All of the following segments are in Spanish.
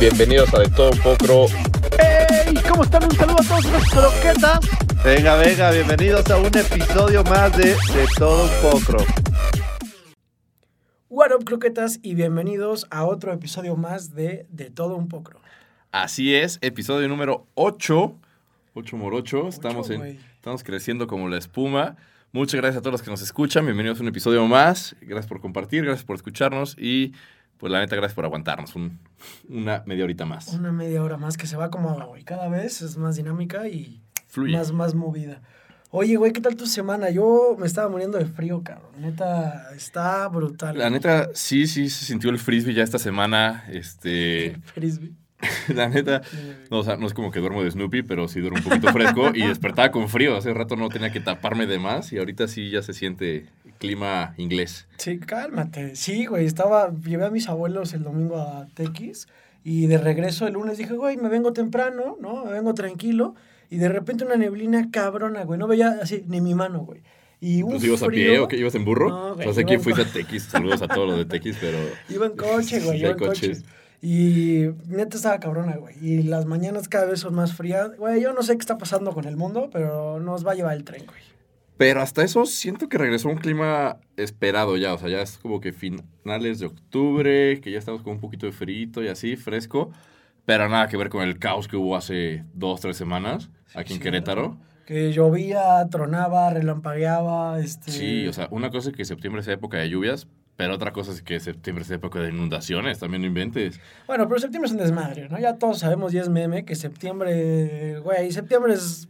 Bienvenidos a De Todo Un Poco. ¡Hey! ¿Cómo están? Un saludo a todos los croquetas. Venga, venga, bienvenidos a un episodio más de De Todo Un Poco. What up, croquetas, y bienvenidos a otro episodio más de De Todo Un Poco. Así es, episodio número 8. 8 morocho. Estamos, en, estamos creciendo como la espuma. Muchas gracias a todos los que nos escuchan. Bienvenidos a un episodio más. Gracias por compartir, gracias por escucharnos y, pues, la neta, gracias por aguantarnos un- una media horita más. Una media hora más que se va como agua, güey. Cada vez es más dinámica y Fluye. más, más movida. Oye, güey, ¿qué tal tu semana? Yo me estaba muriendo de frío, cabrón. Neta, está brutal. La neta, sí, sí se sintió el frisbee ya esta semana. Este, Frisbee. la neta, no, o sea, no es como que duermo de Snoopy, pero sí duermo un poquito fresco y despertaba con frío. Hace rato no tenía que taparme de más y ahorita sí ya se siente clima inglés. Sí, cálmate. Sí, güey, estaba, llevé a mis abuelos el domingo a Tequis y de regreso el lunes dije, güey, me vengo temprano, ¿no? Me vengo tranquilo y de repente una neblina cabrona, güey, no veía así ni mi mano, güey. Y un ¿Pues ibas a frío, pie o qué? ¿Ibas en burro? No, güey, sé en fuiste a Tequis. Saludos a todos los de Tequis, pero... Iba en coche, güey, iba en coche. Y neta estaba cabrona, güey. Y las mañanas cada vez son más frías. Güey, yo no sé qué está pasando con el mundo, pero nos va a llevar el tren, güey. Pero hasta eso siento que regresó un clima esperado ya. O sea, ya es como que finales de octubre, que ya estamos con un poquito de frito y así, fresco. Pero nada que ver con el caos que hubo hace dos, tres semanas aquí en Querétaro. Que llovía, tronaba, relampagueaba, este... Sí, o sea, una cosa es que septiembre sea época de lluvias, pero otra cosa es que septiembre sea época de inundaciones. También no inventes. Bueno, pero septiembre es un desmadre, ¿no? Ya todos sabemos y es meme que septiembre, güey, septiembre es...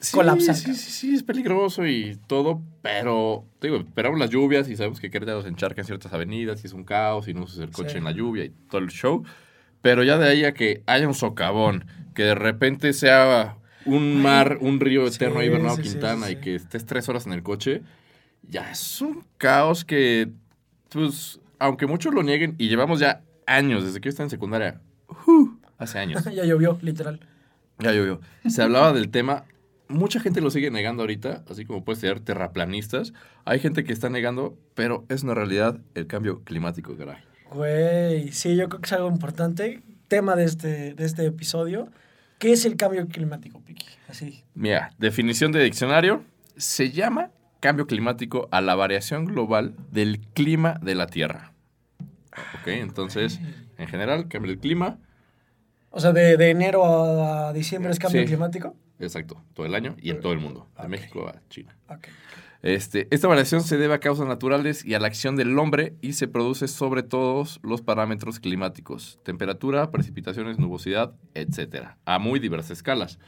Sí, Colapsa, Sí, sí, sí, es peligroso y todo, pero, te digo, esperamos las lluvias y sabemos que Querétaro se encharca en ciertas avenidas y es un caos y no usas el coche Sí. en la lluvia y todo el show. Pero ya de ahí a que haya un socavón, que de repente sea un mar, un río eterno ahí, Bernardo sí, sí, Quintana, y que estés tres horas en el coche, ya es un caos que, pues, aunque muchos lo nieguen, y llevamos ya años, desde que yo estaba en secundaria, ¡uh! hace años. ya llovió, literal. Ya llovió. Se hablaba del tema. Mucha gente lo sigue negando ahorita, así como puedes tener terraplanistas. Hay gente que está negando, pero es una realidad el cambio climático, caray. Güey, sí, yo creo que es algo importante. Tema de este, de este episodio. ¿Qué es el cambio climático, Piki? Así. Mira, definición de diccionario. Se llama cambio climático a la variación global del clima de la Tierra. Ok, entonces, en general, cambio del clima. O sea, de, de enero a, a diciembre es cambio Sí. climático. Exacto, todo el año y en todo el mundo. De. México a China. Este, esta variación se debe a causas naturales y a la acción del hombre y se produce sobre todos los parámetros climáticos, temperatura, precipitaciones, nubosidad, etcétera, a muy diversas escalas.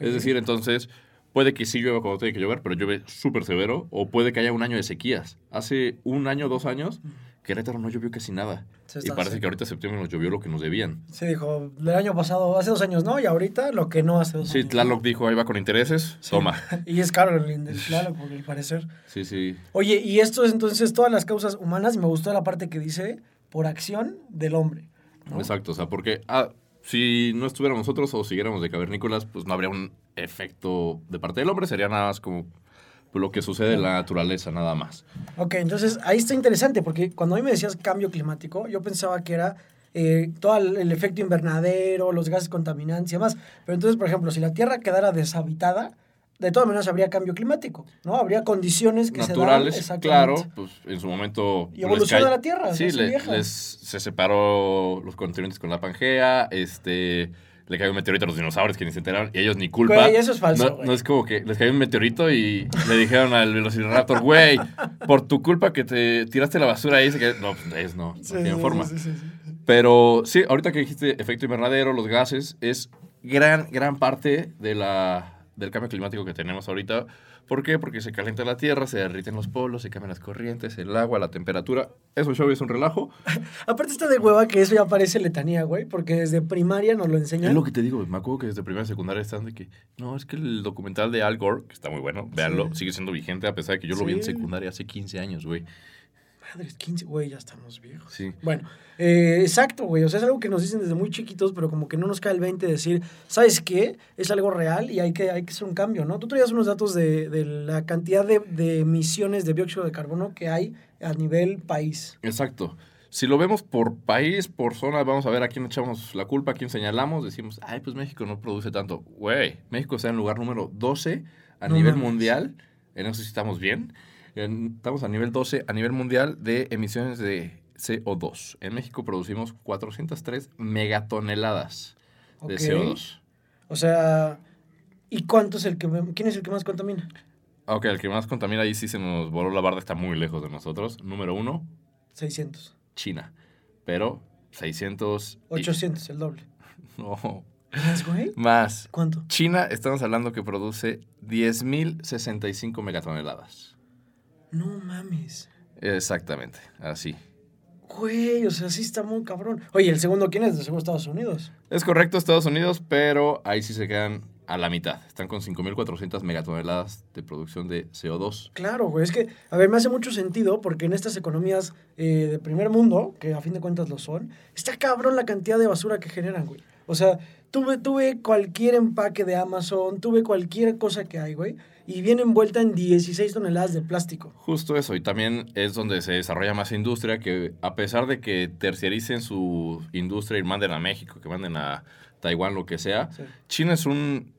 Es decir, entonces, puede que sí llueva cuando tiene que llover, pero llueve súper severo, o puede que haya un año de sequías. Hace un año, dos años, Querétaro no llovió casi nada. Y parece que ahorita en septiembre nos llovió lo que nos debían. Se dijo, el año pasado, hace dos años no, y ahorita lo que no hace dos Sí, años. Tlaloc dijo, ahí va con intereses, Sí. toma. Y es caro el, el Tlaloc, por el parecer. Sí, sí. Oye, y esto es entonces todas las causas humanas, y me gustó la parte que dice, por acción del hombre. ¿no? Exacto, o sea, porque ah, si no estuviéramos nosotros o siguiéramos de cavernícolas, pues no habría un efecto de parte del hombre, sería nada más como lo que sucede en la naturaleza, nada más. Ok, entonces ahí está interesante, porque cuando a mí me decías cambio climático, yo pensaba que era eh, todo el, el efecto invernadero, los gases contaminantes y demás. Pero entonces, por ejemplo, si la Tierra quedara deshabitada, de todas maneras habría cambio climático, ¿no? Habría condiciones que Naturales, se dan. claro, pues en su momento... Y evolución de la Tierra, Sí, les, se separó los continentes con la Pangea, este... Le cayó un meteorito a los dinosaurios que ni se enteraron y ellos ni culpa. Güey, eso es falso, No, no es como que les cayó un meteorito y le dijeron al Velociraptor, güey, por tu culpa que te tiraste la basura ahí, se cayó. No, pues es no, no Sí, sí, forma. sí. Pero sí, ahorita que dijiste efecto invernadero, los gases, es gran, gran parte de la, del cambio climático que tenemos ahorita. ¿Por qué? Porque se calienta la Tierra, se derriten los polos, se cambian las corrientes, el agua, la temperatura. Eso, show es un relajo. Aparte está de hueva que eso ya parece letanía, güey, porque desde primaria nos lo enseñan. Es lo que te digo, me acuerdo que desde primera y secundaria están de que, no, es que el documental de Al Gore, que está muy bueno, véanlo, Sí. sigue siendo vigente a pesar de que yo lo vi en secundaria hace 15 años, güey. Madres, 15, güey, ya estamos viejos. Sí. Bueno, eh, exacto, güey. O sea, es algo que nos dicen desde muy chiquitos, pero como que no nos cae el 20 de decir, ¿sabes qué? Es algo real y hay que, hay que hacer un cambio, ¿no? Tú traías unos datos de, de la cantidad de, de emisiones de dióxido de carbono que hay a nivel país. Exacto. si lo vemos por país, por zona, vamos a ver a quién echamos la culpa, a quién señalamos. Decimos, ay, pues México no produce tanto. Güey, México está en lugar número 12 a No nivel mames. mundial. En eso sí estamos bien. Estamos a nivel 12 a nivel mundial de emisiones de CO2. En México producimos 403 megatoneladas de Ok. CO2. O sea, ¿y cuánto es el que quién es el que más contamina? Ok, el que más contamina ahí sí se nos voló la barda, está muy lejos de nosotros. Número uno, 600. China. Pero 600... y- 800, el doble. No, ¿Más, güey? más. ¿Cuánto? China, estamos hablando que produce 10.065 megatoneladas. No mames. Exactamente, así. Güey, o sea, sí está muy cabrón. Oye, ¿el segundo quién es? De seguro Estados Unidos. Es correcto, Estados Unidos, pero ahí sí se quedan a la mitad. Están con 5.400 megatoneladas de producción de CO2. Claro, güey. Es que, a ver, me hace mucho sentido porque en estas economías eh, de primer mundo, que a fin de cuentas lo son, está cabrón la cantidad de basura que generan, güey. O sea, tuve, tuve cualquier empaque de Amazon, tuve cualquier cosa que hay, güey, y viene envuelta en 16 toneladas de plástico. Justo eso, y también es donde se desarrolla más industria, que a pesar de que terciaricen su industria y manden a México, que manden a Taiwán, lo que sea, Sí. China es un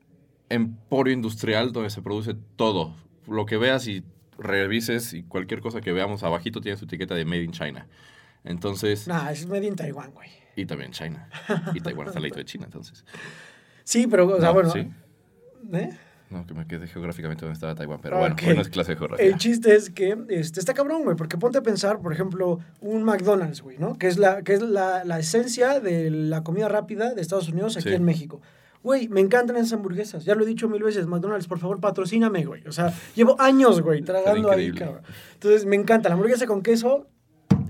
emporio industrial donde se produce todo. Lo que veas y revises y cualquier cosa que veamos abajito tiene su etiqueta de Made in China. Entonces, Nah, es medio en Taiwán, güey. y también China. Y Taiwán está al de China, entonces. Sí, pero, o sea, No, bueno. sí. ¿eh? No, que me quedé geográficamente donde estaba Taiwán, pero bueno, Ok. bueno, es clase de geografía. El chiste es que este, está cabrón, güey, porque ponte a pensar, por ejemplo, un McDonald's, güey, ¿no? Que es la, que es la, la esencia de la comida rápida de Estados Unidos aquí Sí. en México. Güey, me encantan esas hamburguesas. Ya lo he dicho mil veces. McDonald's, por favor, patrocíname, güey. O sea, llevo años, güey, tragando ahí, cabrón. Entonces, me encanta. La hamburguesa con queso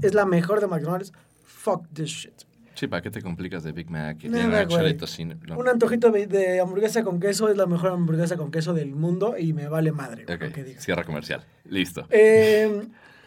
es la mejor de McDonald's. Fuck this shit. Sí, ¿para qué te complicas de Big Mac? Nada, güey. sin- no. Un antojito de, de hamburguesa con queso es la mejor hamburguesa con queso del mundo y me vale madre, güey, Ok, lo que digas. cierra comercial. Listo. Eh,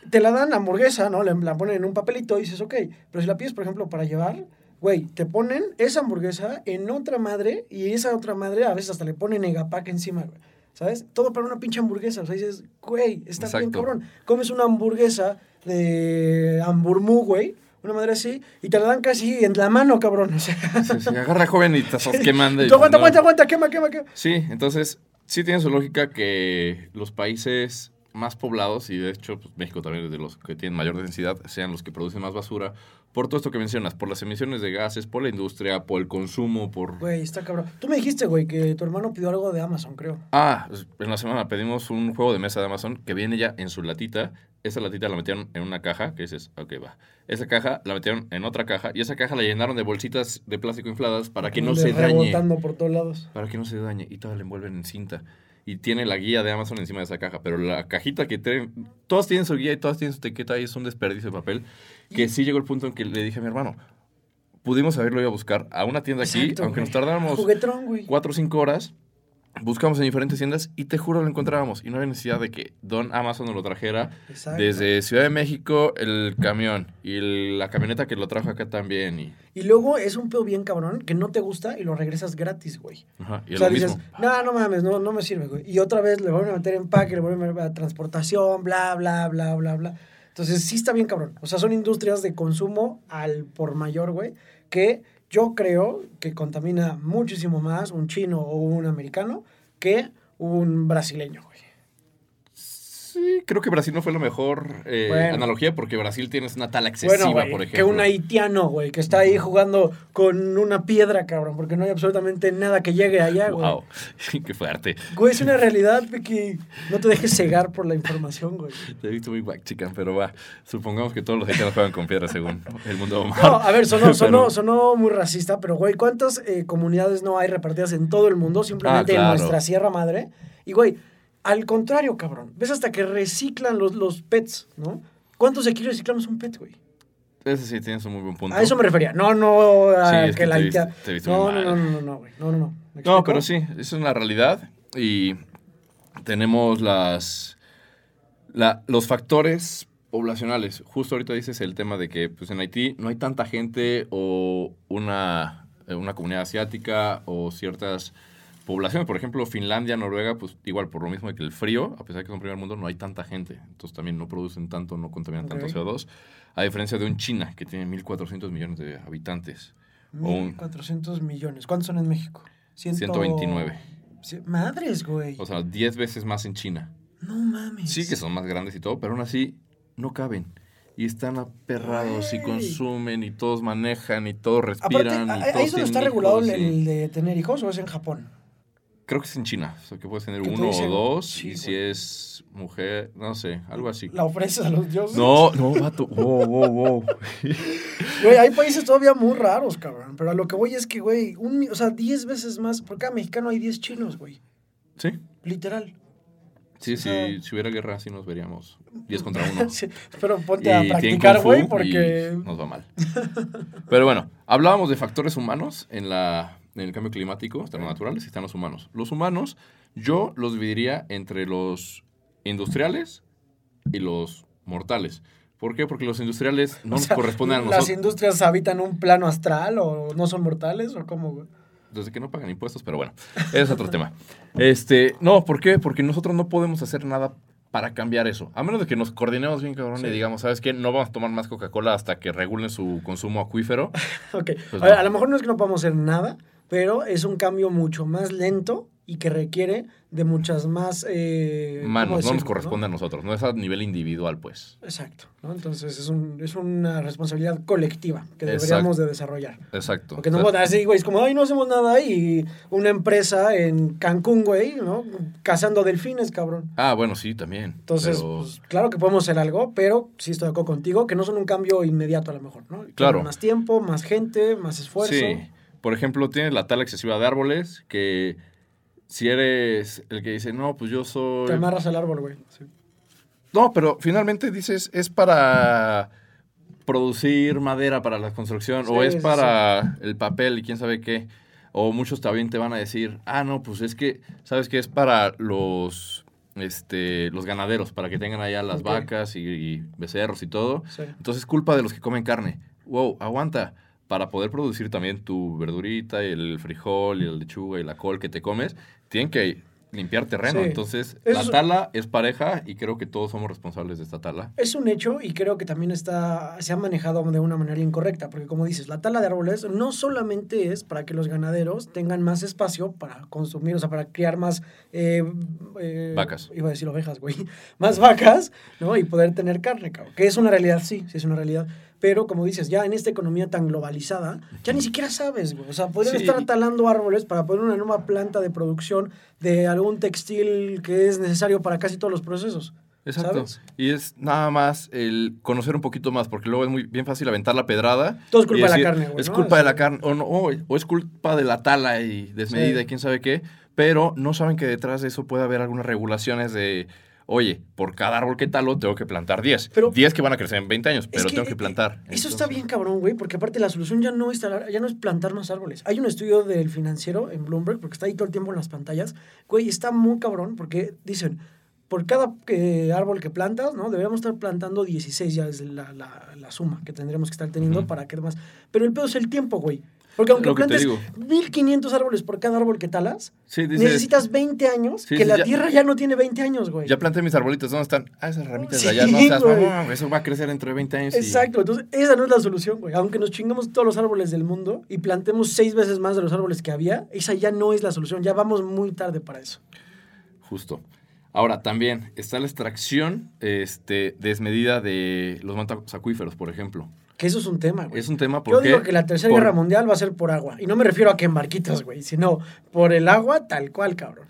te la dan hamburguesa, ¿no? La, la ponen en un papelito y dices, ok. Pero si la pides, por ejemplo, para llevar, güey, te ponen esa hamburguesa en otra madre y esa otra madre a veces hasta le ponen egapac encima, güey. ¿Sabes? Todo para una pinche hamburguesa. O sea, dices, güey, está bien Exacto. cabrón. Comes una hamburguesa de hamburmú, güey. Una madre así, y te la dan casi en la mano, cabrón. O sea, Sí, sí, agarra joven y te estás quemando. y Tú aguanta, no. aguanta, aguanta, quema, quema, quema. Sí, entonces sí tiene su lógica que los países más poblados, y de hecho pues, México también es de los que tienen mayor densidad, sean los que producen más basura, por todo esto que mencionas, por las emisiones de gases, por la industria, por el consumo, por... Güey, está cabrón. Tú me dijiste, güey, que tu hermano pidió algo de Amazon, creo. Ah, pues, en la semana pedimos un juego de mesa de Amazon que viene ya en su latita. Esa latita la metieron en una caja, que dices, ok, va. Esa caja la metieron en otra caja y esa caja la llenaron de bolsitas de plástico infladas para que no se dañe. Por todos lados. Para que no se dañe. Y todas la envuelven en cinta. Y tiene la guía de Amazon encima de esa caja. Pero la cajita que tienen. Todas tienen su guía y todas tienen su etiqueta y es un desperdicio de papel. Que sí llegó el punto en que le dije a mi hermano. Pudimos haberlo ido a buscar a una tienda aquí, Exacto, aunque güey. nos tardáramos Juguetrón, güey. cuatro o cinco horas. Buscamos en diferentes tiendas y te juro lo encontrábamos. Y no había necesidad de que Don Amazon nos lo trajera Exacto. desde Ciudad de México el camión y el- la camioneta que lo trajo acá también. Y, Y luego es un pedo bien cabrón que no te gusta y lo regresas gratis, güey. ajá, y O sea, lo dices, no, no mames, no, no me sirve, güey. Y otra vez le vuelven a meter empaque, le vuelven a meter transportación, bla, bla, bla, bla, bla. Entonces sí está bien cabrón. O sea, son industrias de consumo al por mayor, güey, que yo creo que contamina muchísimo más un chino o un americano que un brasileño. Sí, creo que Brasil no fue la mejor eh, Bueno. analogía porque Brasil tienes una tala excesiva, Bueno, por ejemplo. que un haitiano, güey, que está ahí jugando con una piedra, cabrón, porque no hay absolutamente nada que llegue allá, güey. Wow, qué fuerte. Güey, es una realidad, Vicky. No te dejes cegar por la información, güey. Te he visto muy back chican, pero va. Supongamos que todos los haitianos juegan con piedra según el mundo de Omar. No, a ver, sonó, sonó, sonó muy racista, pero güey, ¿cuántas eh, comunidades no hay repartidas en todo el mundo? Simplemente Ah, claro. en nuestra Sierra Madre. Y güey, al contrario, cabrón. Ves hasta que reciclan los, los pets, ¿no? ¿Cuántos aquí reciclamos un pet, güey? Ese sí tienes un muy buen punto. A eso me refería. No, no, a Sí, es que que la te haitiana- viste- te viste No, muy no, no, mal. no, no, no, güey. No, no, no. ¿Me No, pero sí, eso es una realidad. Y tenemos las la- los factores poblacionales. Justo ahorita dices el tema de que pues, en Haití no hay tanta gente o una, eh, una comunidad asiática o ciertas poblaciones. Por ejemplo, Finlandia, Noruega, pues igual por lo mismo de que el frío, a pesar de que es un primer mundo, no hay tanta gente. Entonces también no producen tanto, no contaminan tanto Ok. CO2. A diferencia de un China, que tiene 1.400 millones de habitantes. O un- 1.400 millones. ¿Cuántos son en México? Ciento- 129. Sí, Madres, güey. O sea, 10 veces más en China. no mames. Sí que son más grandes y todo, pero aún así no caben. Y están aperrados y consumen y todos manejan y todos Aparte, respiran. y ahí todos ahí es donde está regulado el, hijos y- el de tener hijos o es en Japón. Creo que es en China. O sea, que puedes tener uno dicen- o dos. sí, y si güey. es mujer, no sé, algo así. La ofreces a los dioses. No, no, vato. Wow, wow, wow. Güey, hay países todavía muy raros, cabrón. Pero a lo que voy es que, güey, un, o sea, 10 veces más. Por cada mexicano hay 10 chinos, güey. Sí, Literal. sí, sí. Si hubiera guerra, así nos veríamos 10 contra 1. Sí, Pero ponte a Y practicar, güey, porque. nos va mal. Pero bueno, hablábamos de factores humanos en, la, en el cambio climático. Están los naturales y están los humanos. Los humanos, yo los dividiría entre los industriales y los mortales. ¿Por qué? Porque los industriales no o nos sea, corresponden a ¿Las nosotros. industrias habitan un plano astral o no son mortales o cómo? Desde que no pagan impuestos, pero bueno, ese es otro tema. Este, no, ¿por qué? Porque nosotros no podemos hacer nada para cambiar eso. A menos de que nos coordinemos bien, cabrón, Sí. y digamos, ¿sabes qué? No vamos a tomar más Coca-Cola hasta que regulen su consumo acuífero. Ok. Pues a, ver, no. a lo mejor no es que no podamos hacer nada, pero es un cambio mucho más lento y que requiere de muchas más... Eh, ¿cómo Manos, no nos corresponde a nosotros, no es a nivel individual, pues. Exacto, ¿no? Entonces es, un, es una responsabilidad colectiva que Exacto. deberíamos de desarrollar. Exacto. Porque O no sea, puedo así, güey, es como, ay, no hacemos nada y una empresa en Cancún, güey, ¿no? Cazando delfines, cabrón. Ah, bueno, sí, también. Entonces, pero- pues, claro que podemos hacer algo, pero sí estoy de acuerdo contigo, que no son un cambio inmediato a lo mejor, ¿no? Claro. Más tiempo, más gente, más esfuerzo. Sí. Por ejemplo, tienes la tala excesiva de árboles que si eres el que dice, no, pues yo soy... Te amarras al árbol, güey. Sí. No, pero finalmente dices, es para producir madera para la construcción o es sí, para el papel y quién sabe qué. O muchos también te van a decir, ah, no, pues es que, ¿sabes qué? Es para los, este, los ganaderos, para que tengan allá las vacas y, y becerros y todo. Sí. Entonces es culpa de los que comen carne. Wow, aguanta. Para poder producir también tu verdurita, y el frijol y la lechuga y la col que te comes, tienen que limpiar terreno. Sí. Entonces, Eso la tala es pareja y creo que todos somos responsables de esta tala. Es un hecho y creo que también está, se ha manejado de una manera incorrecta, porque como dices, la tala de árboles no solamente es para que los ganaderos tengan más espacio para consumir, o sea, para criar más... eh, eh, Vacas. Iba a decir ovejas, güey. Más vacas, ¿no? Y poder tener carne, cabrón. Que es una realidad, sí, sí es una realidad. Pero como dices, ya en esta economía tan globalizada, ya ni siquiera sabes, güey. O sea, podrían Sí. estar talando árboles para poner una nueva planta de producción de algún textil que es necesario para casi todos los procesos. Exacto. ¿Sabes? Y es nada más el conocer un poquito más, porque luego es muy bien fácil aventar la pedrada. Todo es culpa de la carne, güey, Es ¿no? culpa de la carne, o, no, o, o es culpa de la tala y desmedida Sí. y quién sabe qué, pero no saben que detrás de eso puede haber algunas regulaciones de, oye, por cada árbol que talo tengo que plantar 10. Pero- 10 que van a crecer en 20 años, pero que, tengo que eh, plantar. Eso está bien cabrón, güey, porque aparte la solución ya no, es talar- ya no es plantar más árboles. Hay un estudio del financiero en Bloomberg, porque está ahí todo el tiempo en las pantallas. Güey, está muy cabrón porque dicen, por cada eh, árbol que plantas, ¿no? Deberíamos estar plantando 16 ya es la, la, la suma que tendríamos que estar teniendo para que demás. Pero el pedo es el tiempo, güey. Porque aunque plantes digo. 1500 árboles por cada árbol que talas, Sí, dices, necesitas 20 años, Sí, que la ya- tierra ya no tiene 20 años, güey. ya planté mis arbolitos, ¿dónde están? Ah, esas ramitas Sí, de allá, no seas güey. mamón, eso va a crecer dentro de 20 años. y- Exacto, entonces esa no es la solución, güey. Aunque nos chingamos todos los árboles del mundo y plantemos seis veces más de los árboles que había, esa ya no es la solución, ya vamos muy tarde para eso. Justo. Ahora, también está la extracción este, desmedida de los mantos acuíferos, por ejemplo. Que eso es un tema, güey. Es un tema Yo porque... digo que la Tercera por- Guerra Mundial va a ser por agua. Y no me refiero a que en barquitos, güey, sino por el agua tal cual, cabrón.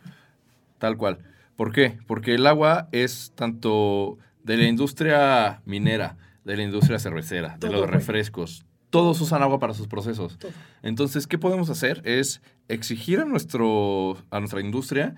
Tal cual. ¿Por qué? Porque el agua es tanto de la industria minera, de la industria cervecera, de los güey. refrescos. Todos usan agua para sus procesos. Todo. Entonces, ¿qué podemos hacer? Es exigir a, nuestro, a nuestra industria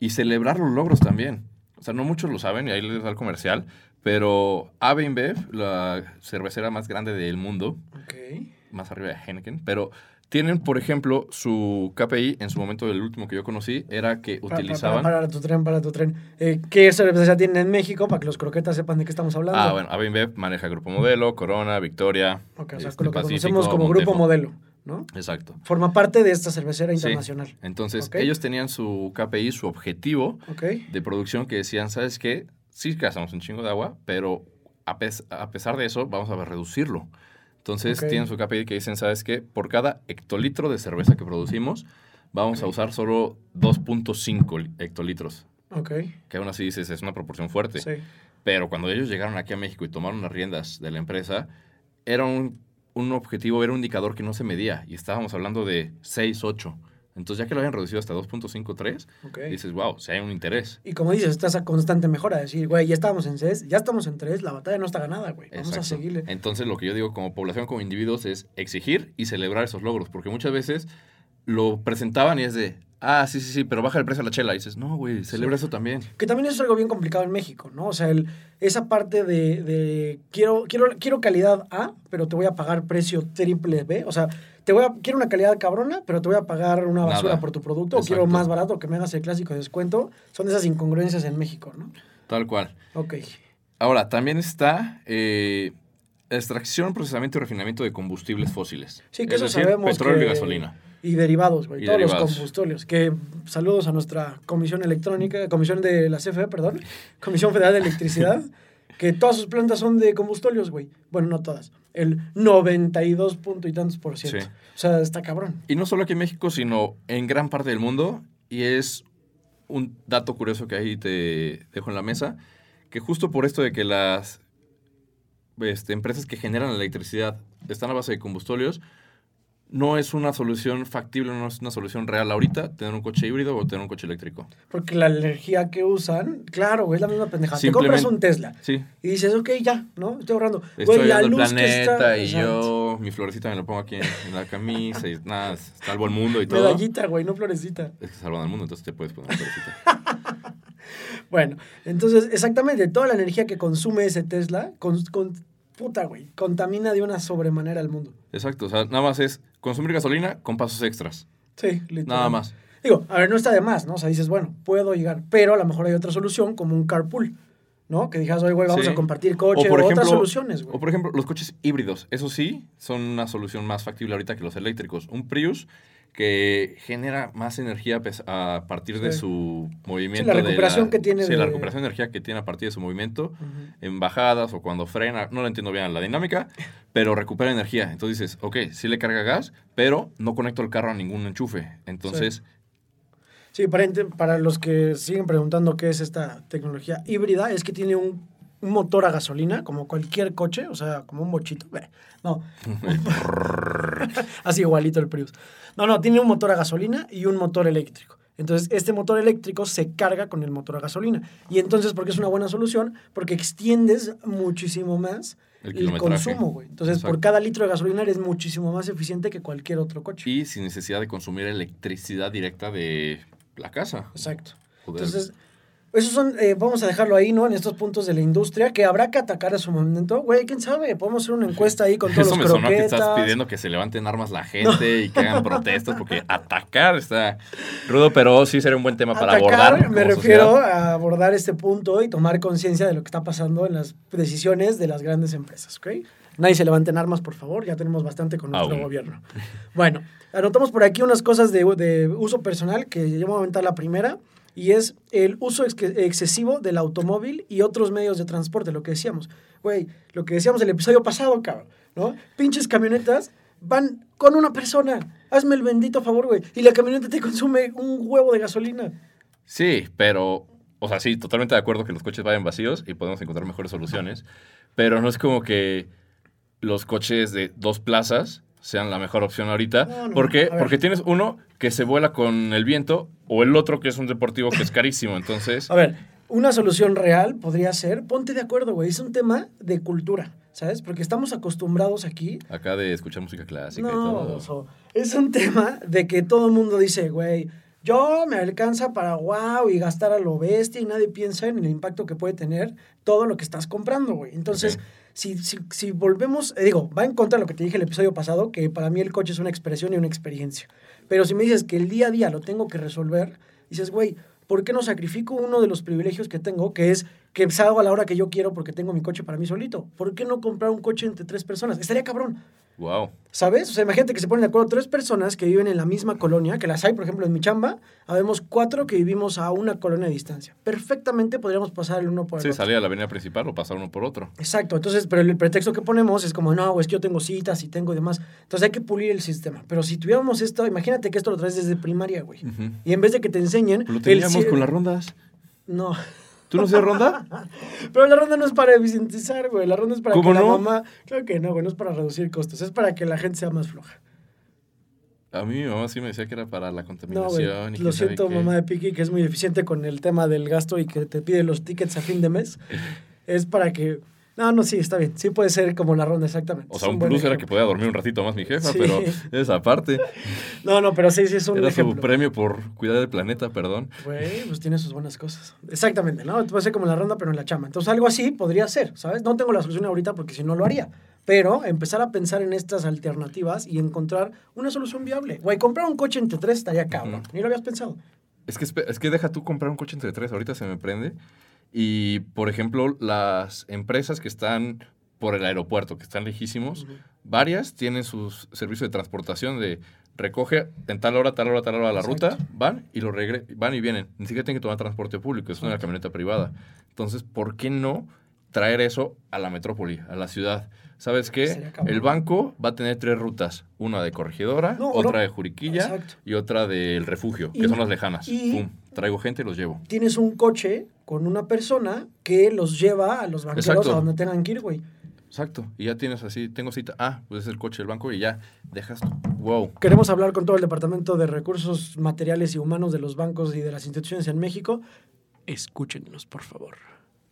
y celebrar los logros también. O sea, no muchos lo saben y ahí les da el comercial, pero AB InBev, la cervecera más grande del mundo, Ok. más arriba de Heineken, pero tienen, por ejemplo, su KPI, en su momento, el último que yo conocí, era que utilizaban... Para, para tu tren, para tu tren. Eh, ¿Qué cerveza tienen en México para que los croquetas sepan de qué estamos hablando? Ah, bueno, AB InBev maneja Grupo Modelo, Corona, Victoria. Ok, o sea, este, lo que Pacífico, conocemos como Grupo. Modelo. ¿No? Exacto. Forma parte de esta cervecera Sí. internacional. Entonces, ellos tenían su KPI, su objetivo de producción que decían, ¿sabes qué? Sí gastamos un chingo de agua, pero a, pes- a pesar de eso, vamos a reducirlo. Entonces, tienen su KPI que dicen, ¿sabes qué? Por cada hectolitro de cerveza que producimos, vamos a usar solo 2.5 li- hectolitros. Ok. Que aún así dices, es una proporción fuerte. Sí. Pero cuando ellos llegaron aquí a México y tomaron las riendas de la empresa, era un, un objetivo, era un indicador que no se medía. Y estábamos hablando de 6, 8. Entonces, ya que lo habían reducido hasta 2.53, Ok. dices, wow, si hay un interés. Y como dices, está esa constante mejora. Decir, güey, ya estábamos en 6, ya estamos en 3, la batalla no está ganada, güey. Vamos a seguirle. Entonces, lo que yo digo como población, como individuos, es exigir y celebrar esos logros. Porque muchas veces lo presentaban y es de, ah, sí, sí, sí, pero baja el precio a la chela. Y dices, no, güey, celebra eso también. Que también es algo bien complicado en México, ¿no? O sea, el, esa parte de, de quiero, quiero, quiero calidad A, pero te voy a pagar precio triple B. O sea, te voy a, quiero una calidad cabrona, pero te voy a pagar una basura Nada. por tu producto. O quiero más barato, que me hagas el clásico descuento. Son esas incongruencias en México, ¿no? Tal cual. Ok. Ahora, también está eh, extracción, procesamiento y refinamiento de combustibles fósiles. Sí, que es eso decir, sabemos petróleo que- y gasolina. Y derivados, güey. Y Todos derivados. los combustibles. Que saludos a nuestra comisión electrónica, comisión de la CFE, perdón, Comisión Federal de Electricidad, que todas sus plantas son de combustibles, güey. Bueno, no todas. El 92 punto y tantos por ciento. Sí. O sea, está cabrón. Y no solo aquí en México, sino en gran parte del mundo. Y es un dato curioso que ahí te dejo en la mesa, que justo por esto de que las este, empresas que generan electricidad están a base de combustóleos, no es una solución factible, no es una solución real ahorita tener un coche híbrido o tener un coche eléctrico. Porque la energía que usan, claro, güey, es la misma pendejada. Te compras un Tesla Sí, y dices, ok, ya, ¿no? Estoy ahorrando. estoy Güey, la luz que planeta está... y yo, mi florecita me lo pongo aquí en, en la camisa y nada, salvo el mundo y todo. Medallita, güey, no florecita. Es que salvan al mundo, entonces te puedes poner una florecita. Bueno, entonces, exactamente, toda la energía que consume ese Tesla, con, con- puta, güey, contamina de una sobremanera al mundo. Exacto, o sea, nada más es consumir gasolina con pasos extras. Sí, literal. Nada más. Digo, a ver, no está de más, ¿no? O sea, dices, bueno, puedo llegar, pero a lo mejor hay otra solución, como un carpool, ¿no? Que digas, oye, güey, vamos Sí. a compartir coche, o, por otras ejemplo- soluciones, güey. O por ejemplo, los coches híbridos, eso sí, son una solución más factible ahorita que los eléctricos. Un Prius que genera más energía a partir de su movimiento. Sí, la de recuperación que tiene Sí, de- la recuperación de energía que tiene a partir de su movimiento en bajadas o cuando frena. No lo entiendo bien la dinámica, pero recupera energía. Entonces dices, ok, sí le carga gas, pero no conecto el carro a ningún enchufe. Entonces, Sí, para, para los que siguen preguntando qué es esta tecnología híbrida, es que tiene un, un motor a gasolina, como cualquier coche, o sea, como un bochito. No. Así igualito el Prius. No, no, tiene un motor a gasolina y un motor eléctrico. Entonces, este motor eléctrico se carga con el motor a gasolina. Y entonces, ¿por qué es una buena solución? Porque extiendes muchísimo más El consumo, güey. Entonces, por cada litro de gasolina eres muchísimo más eficiente que cualquier otro coche. y sin necesidad de consumir electricidad directa de la casa. Exacto. Poder- Entonces, esos son, eh, vamos a dejarlo ahí, ¿no? En estos puntos de la industria que habrá que atacar a su momento. Güey, quién sabe, podemos hacer una encuesta ahí con todos Eso los me sonó que croquetas. estás pidiendo que se levanten armas la gente y que hagan protestas porque atacar está rudo, pero sí sería un buen tema para Atacar, abordar. me refiero sociedad. a abordar este punto y tomar conciencia de lo que está pasando en las decisiones de las grandes empresas, ¿ok? Nadie se levanten armas, por favor, ya tenemos bastante con nuestro Aún. gobierno. Bueno, anotamos por aquí unas cosas de, de uso personal que yo voy a aventar la primera y es el uso ex- excesivo del automóvil y otros medios de transporte, lo que decíamos. Güey, lo que decíamos el episodio pasado, cabrón, ¿no? Pinches camionetas van con una persona. Hazme el bendito favor, güey. Y la camioneta te consume un huevo de gasolina. Sí, pero, o sea, sí, totalmente de acuerdo que los coches vayan vacíos y podemos encontrar mejores soluciones, pero no es como que los coches de dos plazas sean la mejor opción ahorita. No, no, ¿Por qué? Porque tienes uno que se vuela con el viento o el otro que es un deportivo que es carísimo. Entonces, A ver, una solución real podría ser, ponte de acuerdo, güey, es un tema de cultura, ¿sabes? Porque estamos acostumbrados aquí. acá de escuchar música clásica y todo. oso, es un tema de que todo el mundo dice, güey, yo me alcanza para wow y gastar a lo bestia y nadie piensa en el impacto que puede tener todo lo que estás comprando, güey. Entonces, si, si, si volvemos, eh, digo, va en contra de lo que te dije el episodio pasado, que para mí el coche es una expresión y una experiencia. Pero si me dices que el día a día lo tengo que resolver, dices, güey, ¿por qué no sacrifico uno de los privilegios que tengo, que es que salgo a la hora que yo quiero porque tengo mi coche para mí solito? ¿Por qué no comprar un coche entre tres personas? Estaría cabrón. Wow. ¿Sabes? O sea, imagínate que se ponen de acuerdo tres personas que viven en la misma colonia, que las hay, por ejemplo, en mi chamba, habemos cuatro que vivimos a una colonia de distancia. Perfectamente podríamos pasar el uno por el Sí, otro. salir a la avenida principal o pasar uno por otro. Exacto, entonces, pero el pretexto que ponemos es como, no, es que yo tengo citas y tengo y demás. Entonces hay que pulir el sistema. Pero si tuviéramos esto, imagínate que esto lo traes desde primaria, güey. Y en vez de que te enseñen... Lo teníamos con las rondas. No. ¿Tú no hacías ronda? Pero la ronda no es para eficientizar, güey. La ronda es para ¿Cómo que la no? mamá... Claro que no, güey. No es para reducir costos. Es para que la gente sea más floja. A mí mi mamá sí me decía que era para la No, contaminación. güey. y Lo siento, mamá de Piki, que es muy eficiente con el tema del gasto y que te pide los tickets a fin de mes. es para que... No, no, sí, está bien. Sí puede ser como la ronda, exactamente. O sea, Es un buen plus era que podía dormir un ratito más mi jefa, Sí. pero esa parte No, no, pero sí, sí es un era ejemplo. su premio por cuidar el planeta, perdón. Güey, pues tiene sus buenas cosas. Exactamente, ¿no? Puede ser como la ronda, pero en la chama. Entonces, algo así podría ser, ¿sabes? No tengo la solución ahorita porque si no lo haría. Pero empezar a pensar en estas alternativas y encontrar una solución viable. Güey, comprar un coche entre tres estaría cabrón. Ujú. Ni lo habías pensado. Es que, es que deja tú comprar un coche entre tres, ahorita se me prende. Y, por ejemplo, las empresas que están por el aeropuerto, que están lejísimos, varias tienen su servicio de transportación de recoge en tal hora, tal hora, tal hora la Exacto. ruta, van y lo regre van y vienen. Ni siquiera tienen que tomar transporte público, es una camioneta privada. Entonces, ¿por qué no traer eso a la metrópoli, a la ciudad? ¿Sabes qué? El banco va a tener tres rutas, una de Corregidora, No, otra no. de Juriquilla Exacto. y otra del refugio, que son las lejanas. y- Pum, traigo gente y los llevo. Tienes un coche con una persona que los lleva a los banqueros Exacto. a donde tengan que ir, güey. Exacto. Y ya tienes así, tengo cita. Ah, pues es el coche del banco y ya dejas. Wow. Queremos hablar con todo el Departamento de Recursos Materiales y Humanos de los bancos y de las instituciones en México. Escúchenos, por favor.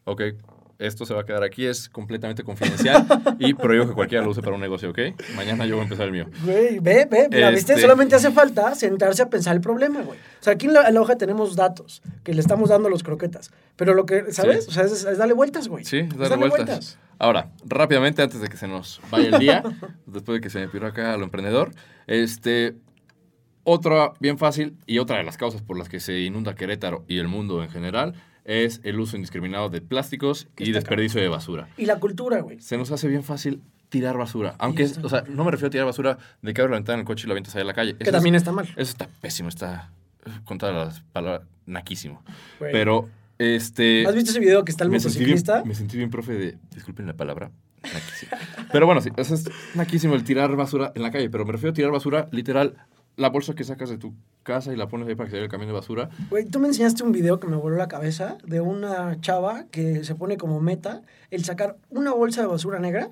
Ok, esto se va a quedar aquí, es completamente confidencial y prohíbo que cualquiera lo use para un negocio, ¿ok? Mañana yo voy a empezar el mío. Güey, ve, ve, mira, ¿viste? Este- Solamente hace falta sentarse a pensar el problema, güey. O sea, aquí en la, en la hoja tenemos datos que le estamos dando a los croquetas. Pero lo que, ¿sabes? Sí. O sea, es, es darle vueltas, güey. Sí, Es darle vueltas. Ahora, rápidamente, antes de que se nos vaya el día, después de que se me piró acá a lo emprendedor, este, otra bien fácil y otra de las causas por las que se inunda Querétaro y el mundo en general es el uso indiscriminado de plásticos y desperdicio de basura. Y la cultura, güey. Se nos hace bien fácil tirar basura. Aunque, está o sea, no me refiero a tirar basura de que abres la ventana en el coche y la avientas ahí a la calle. Que también es, está mal. Eso está pésimo, está, eh, con todas las palabras, naquísimo. güey. Pero, este... ¿Has visto ese video que está el me sentí, bien, motociclista? me sentí bien, profe, de... Disculpen la palabra. Naquísimo. Pero bueno, sí, eso es naquísimo el tirar basura en la calle. Pero me refiero a tirar basura, literal, la bolsa que sacas de tu casa y la pones ahí para que se vea el camión de basura. Güey, tú me enseñaste un video que me voló la cabeza de una chava que se pone como meta el sacar una bolsa de basura negra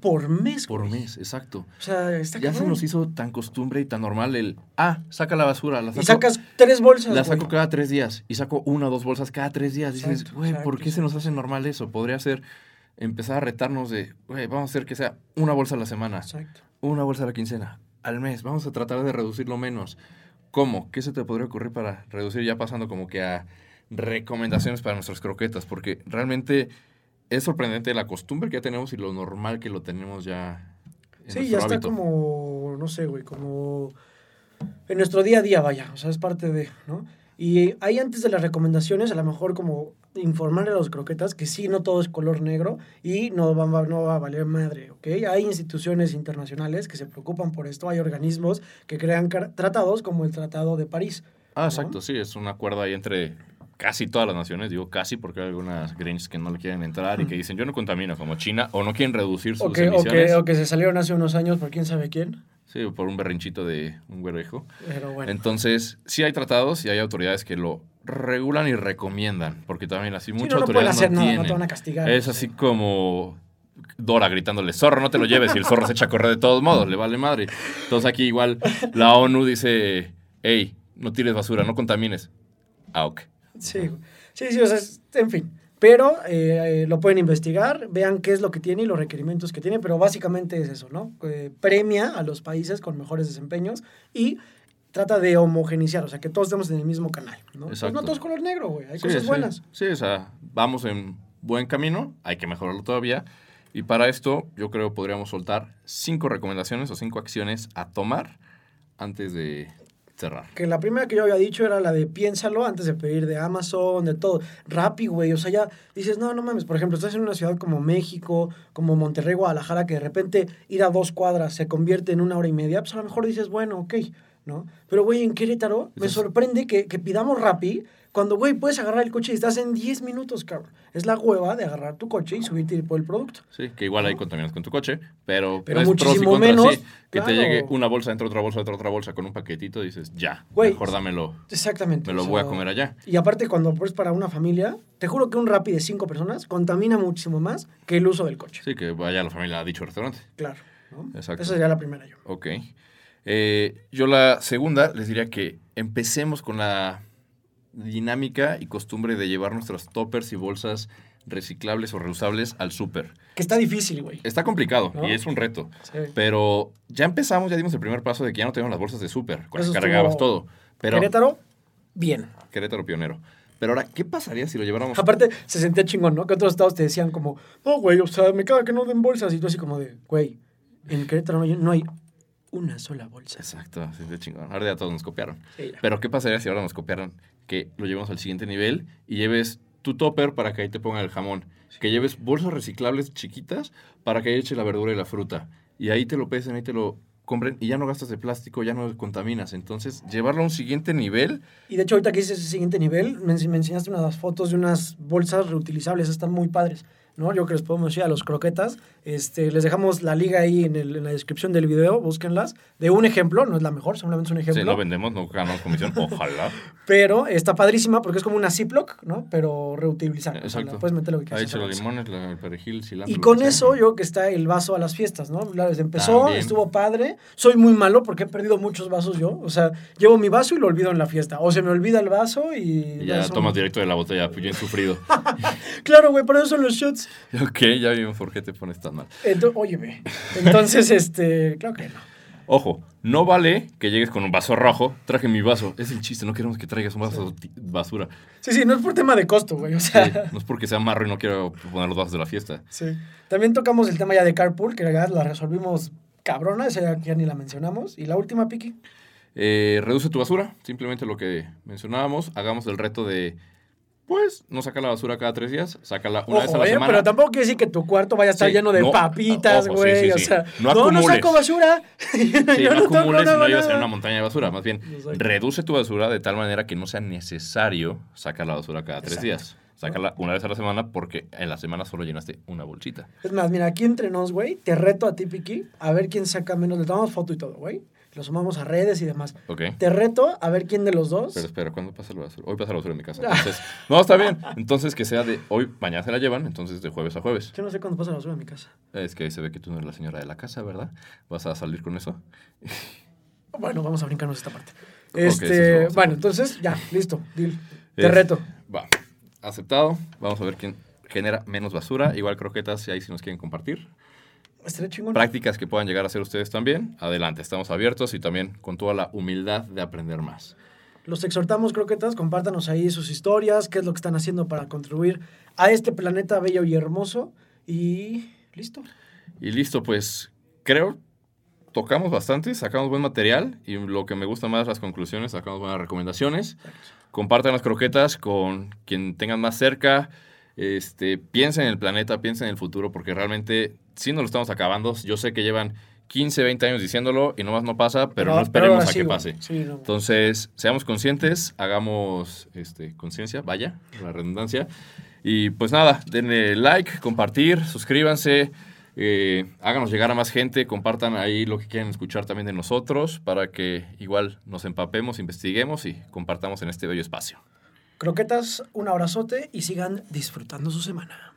por mes. Por güey. mes, exacto. O sea, está Ya se nos hizo tan costumbre y tan normal el... Ah, saca la basura. La Y sacas tres bolsas, La güey. saco cada tres días y saco una o dos bolsas cada tres días. Dices, Exacto, güey, ¿por exacto, qué se nos hace normal eso? Podría ser empezar a retarnos de, güey, vamos a hacer que sea una bolsa a la semana, Exacto. una bolsa a la quincena, al mes. Vamos a tratar de reducirlo menos. ¿Cómo? ¿Qué se te podría ocurrir para reducir ya pasando como que a recomendaciones para nuestras croquetas? Porque realmente es sorprendente la costumbre que ya tenemos y lo normal que lo tenemos ya. En Sí, ya está hábito. como, no sé, güey, como en nuestro día a día, vaya, o sea, es parte de, ¿no? Y ahí antes de las recomendaciones, a lo mejor como informarle a los croquetas que sí, no todo es color negro y no va, va- no va a valer madre, ¿ok? Hay instituciones internacionales que se preocupan por esto, hay organismos que crean tratados como el Tratado de París. Ah, ¿no? exacto, sí, es un acuerdo ahí entre casi todas las naciones, digo casi porque hay algunas Grinch que no le quieren entrar y que dicen yo no contamino como China o no quieren reducir sus O que, o, emisiones. que, o que se salieron hace unos años por quién sabe quién. Sí, por un berrinchito de un güerejo. Pero bueno. Entonces, sí hay tratados y hay autoridades que lo regulan y recomiendan, porque también así Sí, muchas no, no pueden autoridades hacer no tienen. no te van a castigar. Es así como Dora gritándole, zorro, no te lo lleves, y el zorro se echa a correr de todos modos, le vale madre. Entonces aquí igual la ONU dice, hey, no tires basura, no contamines. Ah, ok. Sí, sí, sí, o sea, es- en fin. Pero eh, eh, lo pueden investigar, vean qué es lo que tiene y los requerimientos que tiene, pero básicamente es eso, ¿no? Eh, premia a los países con mejores desempeños y trata de homogeneizar, o sea, que todos estemos en el mismo canal, ¿no? Pues Exacto. no todo es color negro, güey, hay Sí, cosas sí. buenas. Sí, o sea, vamos en buen camino, hay que mejorarlo todavía. Y para esto, yo creo podríamos soltar cinco recomendaciones o cinco acciones a tomar antes de cerrar. Que la primera que yo había dicho era la de piénsalo antes de pedir de Amazon, de todo. Rappi, güey. O sea, ya dices, no, no mames. Por ejemplo, estás en una ciudad como México, como Monterrey, Guadalajara, que de repente ir a dos cuadras se convierte en una hora y media. Pues a lo mejor dices, bueno, ok, ¿no? Pero, güey, en Querétaro me sorprende que, que pidamos Rappi cuando, güey, puedes agarrar el coche y estás en 10 minutos, cabrón. Es la hueva de agarrar tu coche y subirte y por el producto. Sí, que igual hay contaminas con tu coche, pero, Pero ves pros y muchísimo contras, menos, sí. que claro. te llegue una bolsa dentro de otra bolsa, dentro de otra bolsa con un paquetito, dices, ya, Güey, mejor dámelo, Exactamente. me lo o voy a sea, comer allá. Y aparte, cuando es para una familia, te juro que un Rappi de cinco personas contamina muchísimo más que el uso del coche. Sí, que vaya la familia a dicho restaurante. Claro. ¿no? Exacto. Esa sería la primera yo. Ok. Eh, yo la segunda les diría que empecemos con la dinámica y costumbre de llevar nuestros toppers y bolsas reciclables o reusables al súper. Que está difícil, güey. Está complicado ¿No? y es un reto, Sí. pero ya empezamos, ya dimos el primer paso de que ya no tenemos las bolsas de súper, con las cargabas todo. Pero Querétaro, bien. Querétaro pionero. Pero ahora, ¿qué pasaría si lo lleváramos? Aparte, se sentía chingón, ¿no? Que otros estados te decían como, no, güey, o sea, me caga que no den bolsas. Y tú así como de, güey, en Querétaro no hay, no hay una sola bolsa. Exacto, así de chingón. Ahora ya todos nos copiaron. Sí, ya. Pero ¿qué pasaría si ahora nos copiaran que lo llevemos al siguiente nivel y lleves tu topper para que ahí te pongan el jamón? Que lleves bolsas reciclables chiquitas para que ahí eche la verdura y la fruta. Y ahí te lo pesen, ahí te lo compren y ya no gastas de plástico, ya no contaminas. Entonces, llevarlo a un siguiente nivel, Y de hecho, ahorita que dices ese siguiente nivel, me enseñaste unas fotos de unas bolsas reutilizables, están muy padres. ¿No? Yo que les podemos decir a los croquetas, este, les dejamos la liga ahí en, el- en la descripción del video, búsquenlas, de un ejemplo, no es la mejor, simplemente es un ejemplo. si no vendemos, no ganamos comisión, ojalá. Pero está padrísima porque es como una Ziploc, ¿no? Pero reutilizable. O sea, Exacto. puedes meter lo que Ahí quieras. eche a la los limones, el perejil, cilantro. Y con eso yo que está el vaso a las fiestas, ¿no? La- Desde empezó, También. estuvo padre. Soy muy malo porque he perdido muchos vasos yo. O sea, llevo mi vaso y lo olvido en la fiesta. O se me olvida el vaso y... Y ya tomas directo de la botella, pues bien sufrido. Claro, güey, por eso son los shots. ok, ya vimos por qué te pones tan mal. Ento- óyeme. Entonces, este... Claro que no. Ojo, no vale que llegues con un vaso rojo. Traje mi vaso. Es el chiste, no queremos que traigas un vaso basura. Sí, sí, no es por tema de costo, güey. O Sí, sea... no es porque sea marro y no quiero poner los vasos de la fiesta. Sí. También tocamos el tema ya de carpool, que ya la resolvimos cabrona, esa ya, ya ni la mencionamos. Y la última, Piki. Eh, reduce tu basura, simplemente lo que mencionábamos. Hagamos el reto de, pues, no sacar la basura cada tres días, sácala una vez a la eh, semana. pero tampoco quiere decir que tu cuarto vaya a estar Sí, lleno de no, papitas, sí, güey. sí, o sea, No no, no, saco basura. Sí, no toco acumules y no vivas en una montaña de basura. Más bien, reduce tu basura de tal manera que no sea necesario sacar la basura cada tres Exacto. días. Sácala una vez a la semana porque en la semana solo llenaste una bolsita. Es más, mira, aquí entre nos, güey, te reto a ti, Piki, a ver quién saca menos. Le tomamos foto y todo, güey. Lo sumamos a redes y demás. ¿Ok? Te reto a ver quién de los dos. Pero espera, ¿cuándo pasa la basura? Hoy pasa la basura en mi casa. Entonces, no, está bien. Entonces, que sea de hoy, mañana se la llevan, entonces de jueves a jueves. Yo no sé cuándo pasa la basura en mi casa. Es que ahí se ve que tú no eres la señora de la casa, ¿verdad? ¿Vas a salir con eso? Bueno, vamos a brincarnos esta parte. Este, bueno, entonces, ya, listo, deal. Te Es- reto. Va, aceptado. Vamos a ver quién genera menos basura. Igual croquetas, si ahí si nos quieren compartir. Estaré chingón. Prácticas que puedan llegar a hacer ustedes también. Adelante, estamos abiertos y también con toda la humildad de aprender más. Los exhortamos, croquetas, compártanos ahí sus historias, qué es lo que están haciendo para contribuir a este planeta bello y hermoso. Y listo. Y listo, pues creo tocamos bastante, sacamos buen material y lo que me gusta más las conclusiones, sacamos buenas recomendaciones. Compartan las croquetas con quien tengan más cerca. Este, piensen en el planeta, piensen en el futuro, porque realmente si no lo estamos acabando. Yo sé que llevan 15, 20 años diciéndolo y nomás no pasa, pero, no esperemos a sí, que pase. Sí, no. Entonces, seamos conscientes, hagamos este, conciencia, vaya, la redundancia. Y pues nada, denle like, compartir, suscríbanse, eh, háganos llegar a más gente, compartan ahí lo que quieren escuchar también de nosotros para que igual nos empapemos, investiguemos y compartamos en este bello espacio. Croquetas, un abrazote y sigan disfrutando su semana.